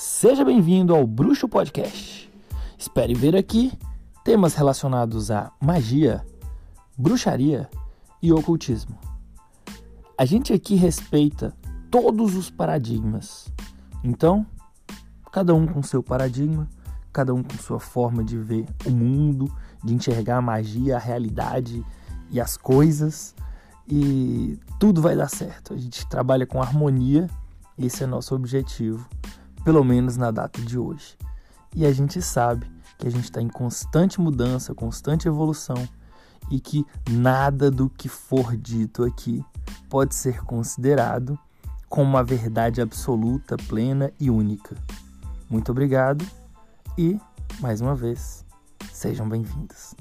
Seja bem-vindo ao Bruxo Podcast. Espere ver aqui temas relacionados a magia, bruxaria e ocultismo. A gente aqui respeita todos os paradigmas. Então, cada um com seu paradigma, cada um com sua forma de ver o mundo, de enxergar a magia, a realidade e as coisas, e tudo vai dar certo. A gente trabalha com harmonia, esse é nosso objetivo pelo menos na data de hoje. E a gente sabe que a gente está em constante mudança, constante evolução e que nada do que for dito aqui pode ser considerado como uma verdade absoluta, plena e única. Muito obrigado e, mais uma vez, sejam bem-vindos.